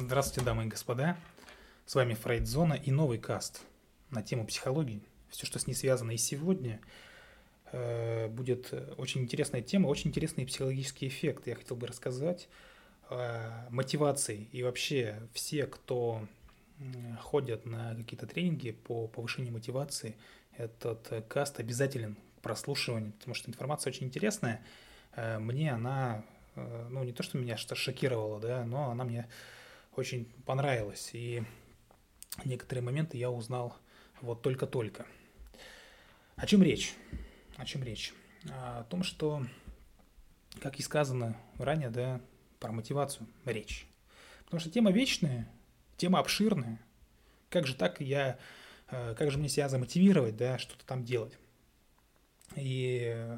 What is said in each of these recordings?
Здравствуйте, дамы и господа. С вами Фрейдзона и новый каст на тему психологии. Все, что с ней связано. И сегодня э, будет очень интересная тема, очень интересный психологический эффект. Я хотел бы рассказать о мотивации. И вообще все, кто ходят на какие-то тренинги по повышению мотивации, этот каст обязателен к прослушиванию, потому что информация очень интересная. Э, мне она, э, ну не то, что меня что шокировала, да, но она мне очень понравилось. И некоторые моменты я узнал вот только-только. О чем речь? О чем речь? О том, что, как и сказано ранее, да, про мотивацию речь. Потому что тема вечная, тема обширная. Как же так я, э, как же мне себя замотивировать, да, что-то там делать? И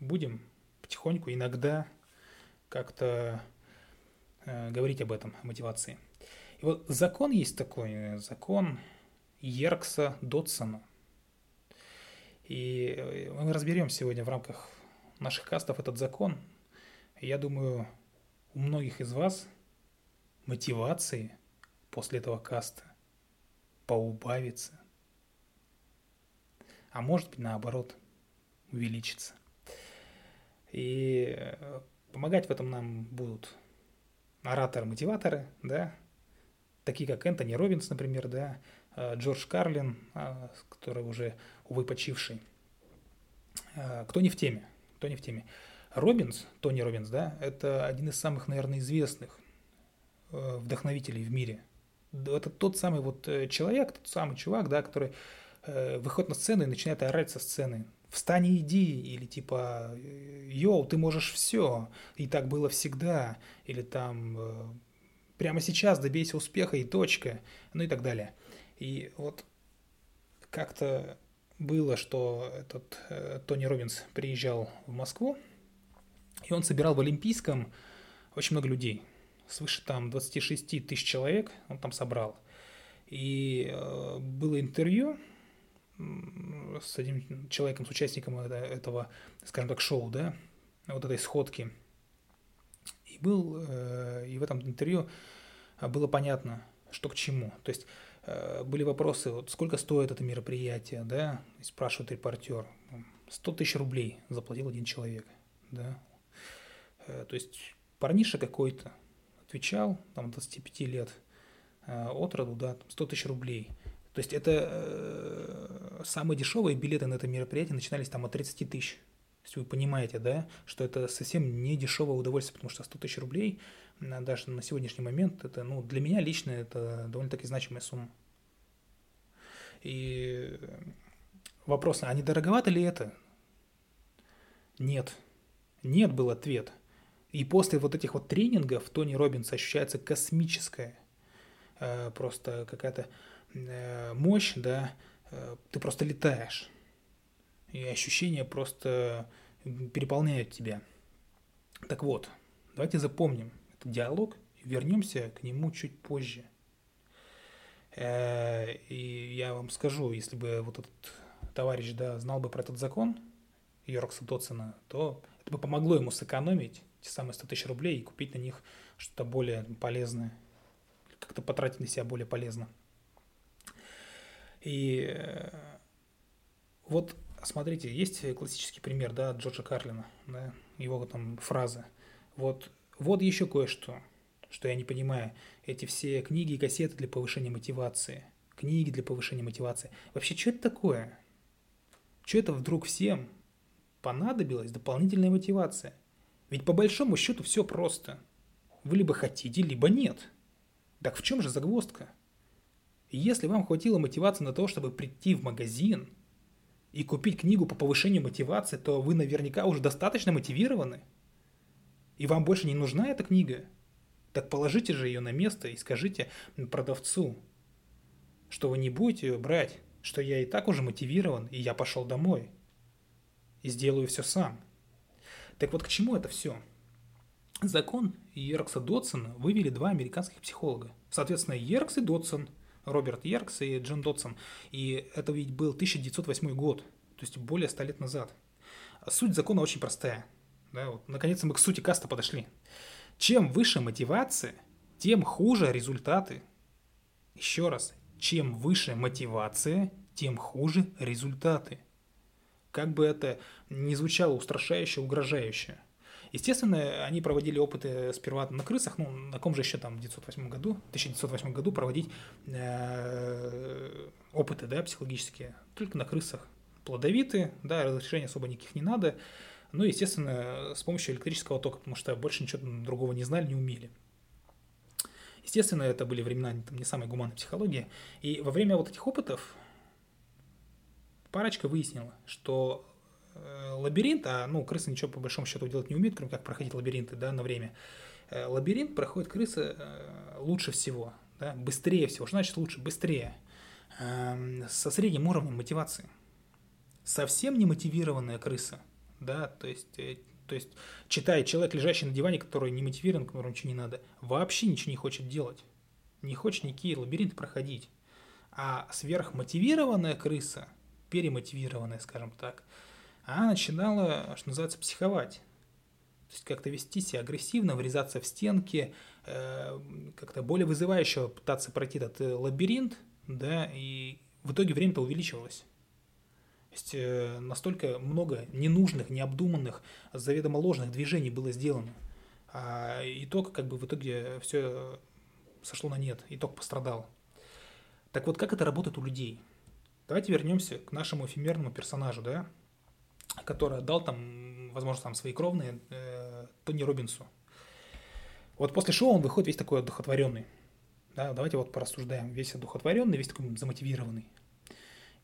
будем потихоньку, иногда как-то говорить об этом, о мотивации. И вот закон есть такой, э, закон Еркса Дотсона. И э, мы разберем сегодня в рамках наших кастов этот закон. Я думаю, у многих из вас мотивации после этого каста поубавится. А может быть, наоборот, увеличится. И помогать в этом нам будут ораторы-мотиваторы, да, такие как Энтони Робинс, например, да, э, Джордж Карлин, а, который уже, увы, почивший. Э, кто не в теме? Кто не в теме? Робинс, Тони Робинс, да, это один из самых, наверное, известных э, вдохновителей в мире. Это тот самый вот человек, тот самый чувак, да, который выходит на сцену и начинает орать со сцены встань и иди, или типа, йоу, ты можешь все, и так было всегда, или там, э, прямо сейчас добейся успеха и точка, ну и так далее. И вот как-то было, что этот э, Тони Робинс приезжал в Москву, и он собирал в Олимпийском очень много людей, свыше там 26 тысяч человек он там собрал. И э, было интервью, с одним человеком, с участником этого, скажем так, шоу, да, вот этой сходки. И был, э, и в этом интервью было понятно, что к чему. То есть э, были вопросы, вот сколько стоит это мероприятие, да, и спрашивает репортер. 100 тысяч рублей заплатил один человек, да. Э, то есть парниша какой-то отвечал, там, 25 лет от роду, да, 100 тысяч рублей – то есть это э, самые дешевые билеты на это мероприятие начинались там от 30 тысяч. То есть вы понимаете, да, что это совсем не дешевое удовольствие, потому что 100 тысяч рублей даже на сегодняшний момент, это, ну, для меня лично это довольно-таки значимая сумма. И вопрос, а не дороговато ли это? Нет. Нет был ответ. И после вот этих вот тренингов Тони Робинс ощущается космическая, э, просто какая-то Э, мощь, да, ты просто летаешь. И ощущения просто переполняют тебя. Так вот, давайте запомним этот диалог и вернемся к нему чуть позже. Э, и я вам скажу, если бы вот этот товарищ да, знал бы про этот закон Йоркса Дотсона, то это бы помогло ему сэкономить те самые 100 тысяч рублей и купить на них что-то более полезное, как-то потратить на себя более полезно. И э, вот смотрите, есть классический пример, да, Джорджа Карлина, да, его там фраза. Вот, вот еще кое-что, что я не понимаю. Эти все книги и кассеты для повышения мотивации. Книги для повышения мотивации. Вообще, что это такое? Что это вдруг всем понадобилась дополнительная мотивация? Ведь по большому счету все просто. Вы либо хотите, либо нет. Так в чем же загвоздка? Если вам хватило мотивации на то, чтобы прийти в магазин и купить книгу по повышению мотивации, то вы наверняка уже достаточно мотивированы. И вам больше не нужна эта книга. Так положите же ее на место и скажите продавцу, что вы не будете ее брать, что я и так уже мотивирован, и я пошел домой. И сделаю все сам. Так вот к чему это все? Закон Йеркса Дотсона вывели два американских психолога. Соответственно, Йеркс и Дотсон – Роберт Еркс и Джон Дотсон. И это ведь был 1908 год, то есть более 100 лет назад. Суть закона очень простая. Да, вот, наконец-то мы к сути каста подошли. Чем выше мотивация, тем хуже результаты. Еще раз, чем выше мотивация, тем хуже результаты. Как бы это ни звучало устрашающе, угрожающе. Естественно, они проводили опыты сперва на крысах, ну, на ком же еще там в 1908 году, 1908 году проводить э, опыты, да, психологические, только на крысах. Плодовитые, да, разрешений особо никаких не надо. Ну, естественно, с помощью электрического тока, потому что больше ничего другого не знали, не умели. Естественно, это были времена там, не самой гуманной психологии. И во время вот этих опытов парочка выяснила, что лабиринт, а ну крысы ничего по большому счету делать не умеют, кроме как проходить лабиринты да, на время. Э, лабиринт проходит крысы э, лучше всего, да, быстрее всего. Что значит лучше? Быстрее. Э, со средним уровнем мотивации. Совсем не мотивированная крыса, да, то есть э, то есть читает человек, лежащий на диване, который не мотивирован, которому ничего не надо, вообще ничего не хочет делать. Не хочет никакие лабиринты проходить. А сверхмотивированная крыса, перемотивированная, скажем так, она начинала, что называется, психовать. То есть как-то вести себя агрессивно, врезаться в стенки, э, как-то более вызывающего пытаться пройти этот э, лабиринт, да, и в итоге время-то увеличивалось есть э, настолько много ненужных, необдуманных, заведомо ложных движений было сделано. А итог, как бы в итоге все сошло на нет, итог пострадал. Так вот, как это работает у людей? Давайте вернемся к нашему эфемерному персонажу, да, который отдал там, возможно, там свои кровные э, Тони Робинсу. Вот после шоу он выходит весь такой одухотворенный. Да, давайте вот порассуждаем. Весь одухотворенный, весь такой замотивированный.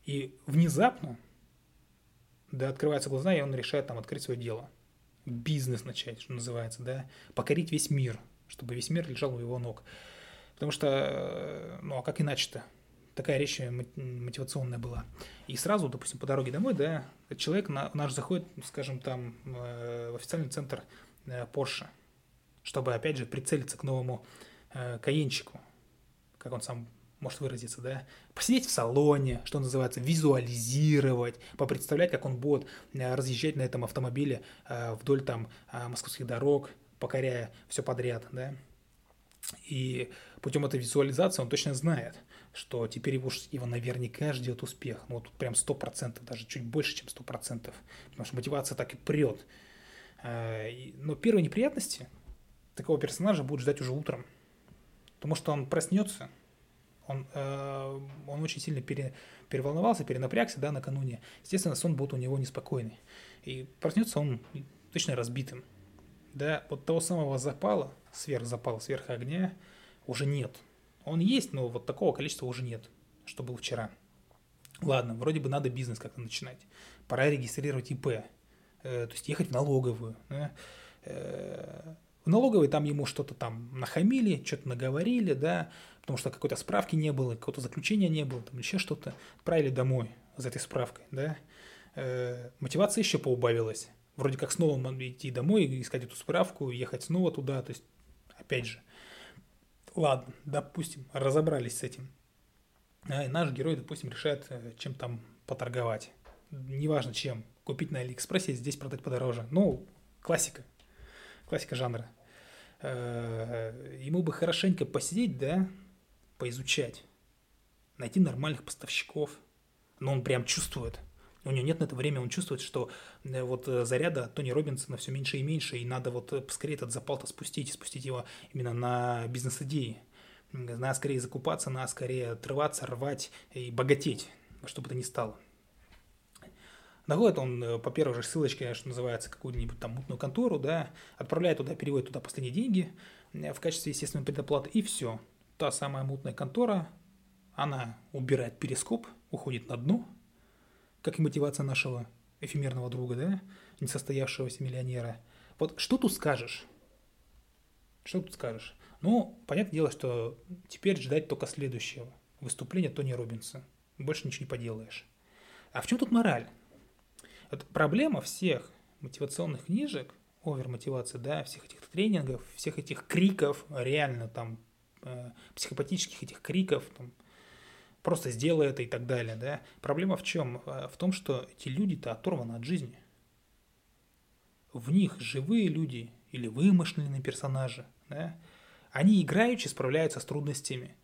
И внезапно да, открываются глаза, и он решает там открыть свое дело. Бизнес начать, что называется, да, покорить весь мир, чтобы весь мир лежал у его ног. Потому что, э, ну а как иначе-то? Такая речь мотивационная была. И сразу, допустим, по дороге домой, да, человек наш заходит, скажем, там э, в официальный центр э, Porsche, чтобы, опять же, прицелиться к новому Каенчику, как он сам может выразиться, да, посидеть в салоне, что называется, визуализировать, попредставлять, как он будет э, разъезжать на этом автомобиле э, вдоль там э, московских дорог, покоряя все подряд, да. И путем этой визуализации он точно знает, что теперь его, его наверняка ждет успех. Ну, вот прям 100%, даже чуть больше, чем 100%. Потому что мотивация так и прет. Но первые неприятности такого персонажа будут ждать уже утром. Потому что он проснется, он, э, он очень сильно пере, переволновался, перенапрягся, да, накануне. Естественно, сон будет у него неспокойный. И проснется он точно разбитым. Да, вот того самого запала, сверхзапала, сверх огня уже нет. Он есть, но вот такого количества уже нет, что был вчера. Ладно, вроде бы надо бизнес как-то начинать. Пора регистрировать ИП, э, то есть ехать в налоговую. Да? Э, в налоговой там ему что-то там нахамили, что-то наговорили, да, потому что какой-то справки не было, какого-то заключения не было, там еще что-то. Отправили домой за этой справкой, да. Э, мотивация еще поубавилась. Вроде как снова идти домой, искать эту справку, ехать снова туда, то есть, опять же. Ладно, допустим, разобрались с этим. А, и наш герой, допустим, решает, э, чем там поторговать. Неважно чем. Купить на Алиэкспрессе, здесь продать подороже. Ну, классика. Классика жанра. Э, ему бы хорошенько посидеть, да, поизучать, найти нормальных поставщиков. Но он прям чувствует, у него нет на это времени, он чувствует, что э, вот э, заряда Тони Робинсона все меньше и меньше, и надо вот скорее этот запал-то спустить, спустить его именно на бизнес-идеи. Надо скорее закупаться, надо скорее отрываться, рвать и богатеть, чтобы это ни стало. Находит он э, по первой же ссылочке, что называется, какую-нибудь там мутную контору, да, отправляет туда, переводит туда последние деньги э, в качестве естественной предоплаты, и все. Та самая мутная контора, она убирает перископ, уходит на дно, как и мотивация нашего эфемерного друга, да, несостоявшегося миллионера. Вот что тут скажешь? Что тут скажешь? Ну, понятное дело, что теперь ждать только следующего выступления Тони Робинса. Больше ничего не поделаешь. А в чем тут мораль? Это проблема всех мотивационных книжек, овер-мотивации, да, всех этих тренингов, всех этих криков, реально там э, психопатических этих криков, там, просто сделай это и так далее, да. Проблема в чем? Э, в том, что эти люди-то оторваны от жизни. В них живые люди или вымышленные персонажи, да, Они играючи справляются с трудностями.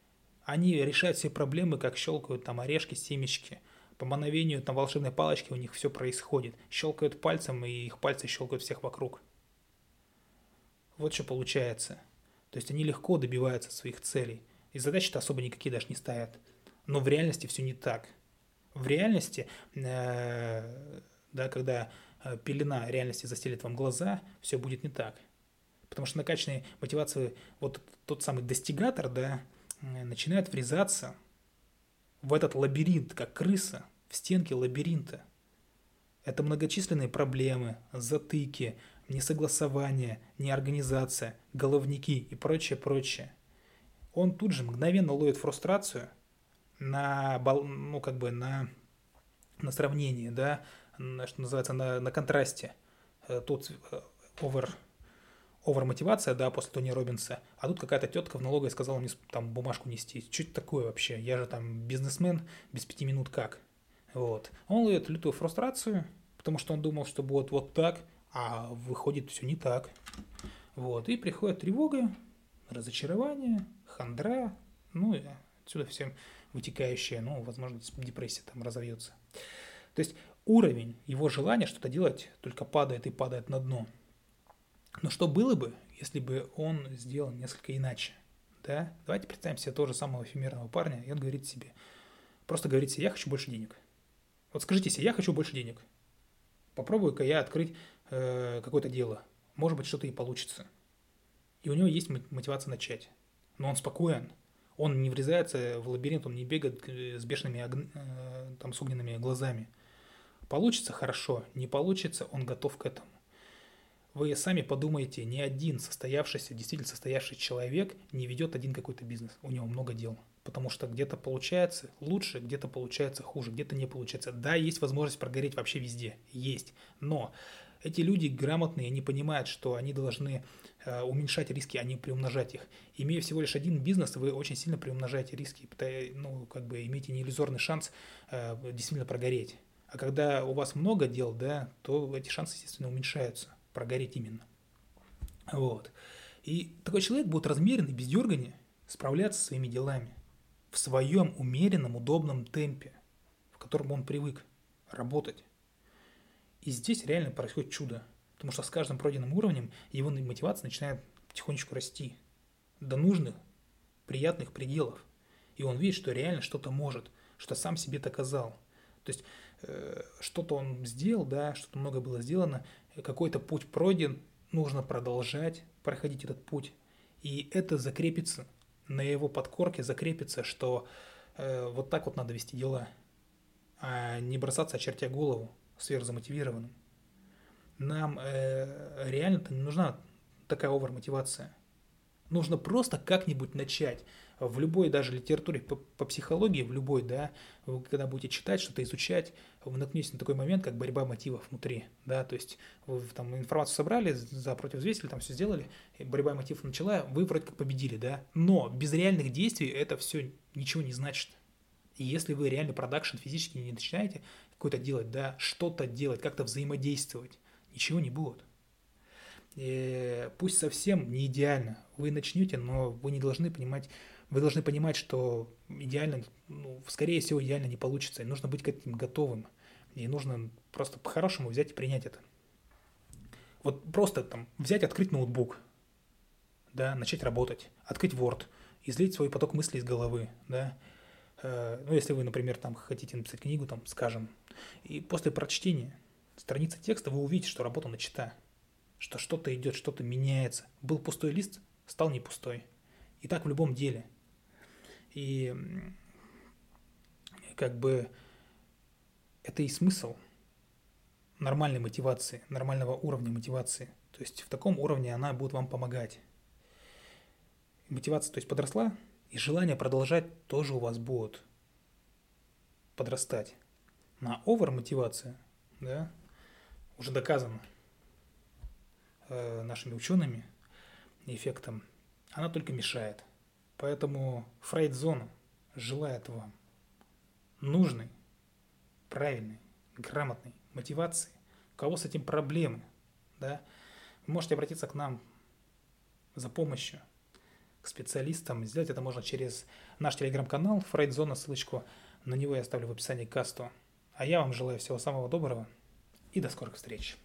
Они решают все проблемы, как щелкают там орешки, семечки. По мановению там волшебной палочки у них все происходит. Щелкают пальцем, и их пальцы щелкают всех вокруг. Вот что получается. То есть они легко добиваются своих целей. И задачи-то особо никакие даже не ставят. Но в реальности все не так. В реальности, э, да, когда э, пелена реальности застелит вам глаза, все будет не так. Потому что накачанные мотивации, вот тот самый достигатор, да, э, начинает врезаться в этот лабиринт, как крыса, в стенки лабиринта. Это многочисленные проблемы, затыки, несогласование, неорганизация, головники и прочее, прочее. Он тут же мгновенно ловит фрустрацию на, ну, как бы на, на сравнении, да, на, что называется, на, на контрасте. Э, тут овер овер мотивация, да, после Тони Робинса, а тут какая-то тетка в налоговой сказала мне там бумажку нести. Что это такое вообще? Я же там бизнесмен, без пяти минут как? Вот. Он ловит лютую фрустрацию, потому что он думал, что будет вот так, а выходит все не так. Вот. И приходит тревога, разочарование, хандра, ну и отсюда всем вытекающая, ну, возможно, депрессия там разовьется. То есть уровень его желания что-то делать только падает и падает на дно – но что было бы, если бы он сделал несколько иначе? Да? Давайте представим себе того же самого эфемерного парня, и он говорит себе, просто говорит себе, я хочу больше денег. Вот скажите себе, я хочу больше денег. Попробую-ка я открыть э, какое-то дело. Может быть, что-то и получится. И у него есть мотивация начать. Но он спокоен. Он не врезается в лабиринт, он не бегает э, с бешеными, э, там, с огненными глазами. Получится хорошо, не получится, он готов к этому. Вы сами подумайте, ни один состоявшийся, действительно состоявший человек не ведет один какой-то бизнес. У него много дел. Потому что где-то получается лучше, где-то получается хуже, где-то не получается. Да, есть возможность прогореть вообще везде. Есть. Но эти люди грамотные, они понимают, что они должны э, уменьшать риски, а не приумножать их. Имея всего лишь один бизнес, вы очень сильно приумножаете риски, ну, как бы имеете неиллюзорный шанс э, действительно прогореть. А когда у вас много дел, да, то эти шансы, естественно, уменьшаются прогореть именно. Вот. И такой человек будет размеренный, без дергания, справляться со своими делами в своем умеренном, удобном темпе, в котором он привык работать. И здесь реально происходит чудо, потому что с каждым пройденным уровнем его мотивация начинает потихонечку расти до нужных, приятных пределов. И он видит, что реально что-то может, что сам себе доказал. То есть э, что-то он сделал, да, что-то много было сделано, какой-то путь пройден, нужно продолжать проходить этот путь. И это закрепится, на его подкорке закрепится, что э, вот так вот надо вести дела, а не бросаться, очертя голову, сверхзамотивированным. Нам э, реально-то не нужна такая овер-мотивация. Нужно просто как-нибудь начать в любой даже литературе по, по психологии, в любой, да, вы когда будете читать, что-то изучать, вы наткнетесь на такой момент, как борьба мотивов внутри, да, то есть вы там информацию собрали, за против взвесили, там все сделали, борьба мотивов начала, вы вроде как победили, да, но без реальных действий это все ничего не значит. И если вы реально продакшн физически не начинаете какой-то делать, да, что-то делать, как-то взаимодействовать, ничего не будет. И пусть совсем не идеально, вы начнете, но вы не должны понимать вы должны понимать, что идеально, ну, скорее всего, идеально не получится. И нужно быть к этим готовым. И нужно просто по-хорошему взять и принять это. Вот просто там взять, открыть ноутбук, да, начать работать, открыть Word, излить свой поток мыслей из головы, да. Э, ну, если вы, например, там хотите написать книгу, там, скажем, и после прочтения страницы текста вы увидите, что работа начата, что что-то идет, что-то меняется. Был пустой лист, стал не пустой. И так в любом деле – и как бы это и смысл нормальной мотивации, нормального уровня мотивации. То есть в таком уровне она будет вам помогать. Мотивация, то есть подросла, и желание продолжать тоже у вас будет подрастать. На овер мотивация, да, уже доказано э, нашими учеными эффектом, она только мешает. Поэтому Фрейдзона желает вам нужной, правильной, грамотной мотивации. У кого с этим проблемы, да, вы можете обратиться к нам за помощью. К специалистам. Сделать это можно через наш телеграм-канал Фрейдзона, ссылочку на него я оставлю в описании к касту. А я вам желаю всего самого доброго и до скорых встреч.